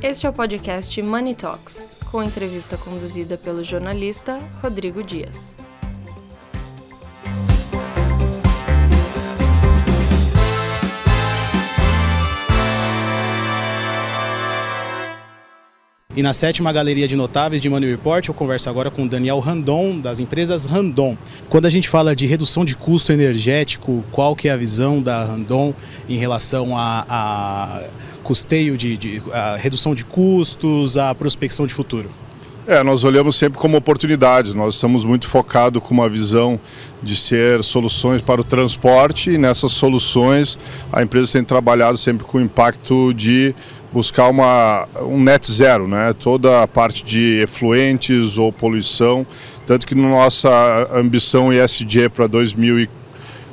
Este é o podcast Money Talks, com entrevista conduzida pelo jornalista Rodrigo Dias. E na sétima galeria de notáveis de Money Report, eu converso agora com Daniel Randon, das empresas Randon. Quando a gente fala de redução de custo energético, qual que é a visão da Randon em relação a, a custeio de, de a redução de custos, a prospecção de futuro? É, nós olhamos sempre como oportunidades. Nós estamos muito focados com uma visão de ser soluções para o transporte e nessas soluções a empresa tem trabalhado sempre com o impacto de buscar uma, um net zero, né? toda a parte de efluentes ou poluição, tanto que nossa ambição ESG para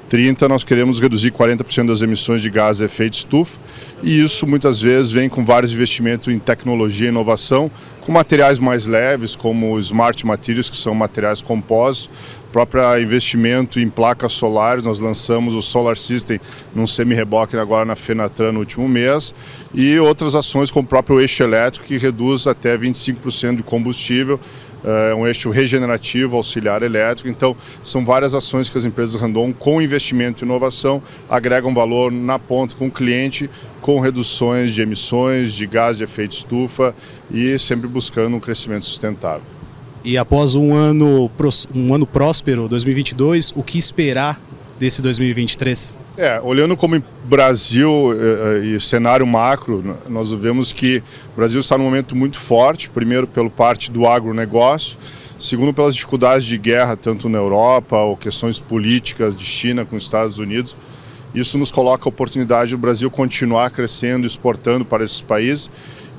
2030 nós queremos reduzir 40% das emissões de gás de efeito estufa. E isso muitas vezes vem com vários investimentos em tecnologia e inovação, com materiais mais leves como smart materials, que são materiais compostos, próprio investimento em placas solares, nós lançamos o Solar System num semi-reboque agora na Fenatran no último mês, e outras ações como o próprio eixo elétrico, que reduz até 25% de combustível, é um eixo regenerativo auxiliar elétrico. Então, são várias ações que as empresas Randon, com investimento e inovação, agregam valor na ponta com o cliente, com reduções de emissões de gás de efeito estufa e sempre buscando um crescimento sustentável. E após um ano, um ano próspero, 2022, o que esperar desse 2023? É, olhando como Brasil eh, eh, e cenário macro, nós vemos que o Brasil está num momento muito forte, primeiro pelo parte do agronegócio, segundo pelas dificuldades de guerra, tanto na Europa ou questões políticas de China com os Estados Unidos. Isso nos coloca a oportunidade do Brasil continuar crescendo, exportando para esses países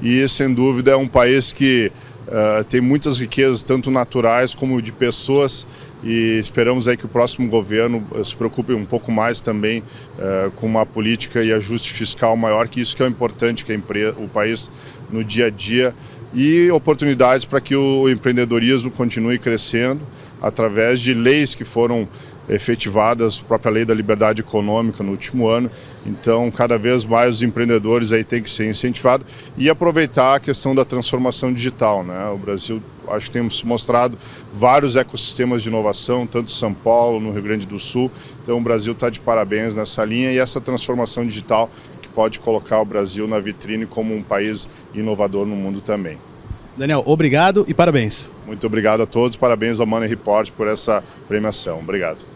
e, sem dúvida, é um país que Uh, tem muitas riquezas, tanto naturais como de pessoas, e esperamos aí que o próximo governo eh, se preocupe um pouco mais também uh, com uma política e ajuste fiscal maior, que isso que é importante que empresa, o país no dia a dia, e oportunidades para que o empreendedorismo continue crescendo através de leis que foram efetivadas, a própria lei da liberdade econômica no último ano. Então, cada vez mais os empreendedores aí têm que ser incentivados e aproveitar a questão da transformação digital. Né? O Brasil, acho que temos mostrado vários ecossistemas de inovação, tanto em São Paulo, no Rio Grande do Sul. Então, o Brasil está de parabéns nessa linha e essa transformação digital que pode colocar o Brasil na vitrine como um país inovador no mundo também. Daniel, obrigado e parabéns. Muito obrigado a todos, parabéns ao Money Report por essa premiação. Obrigado.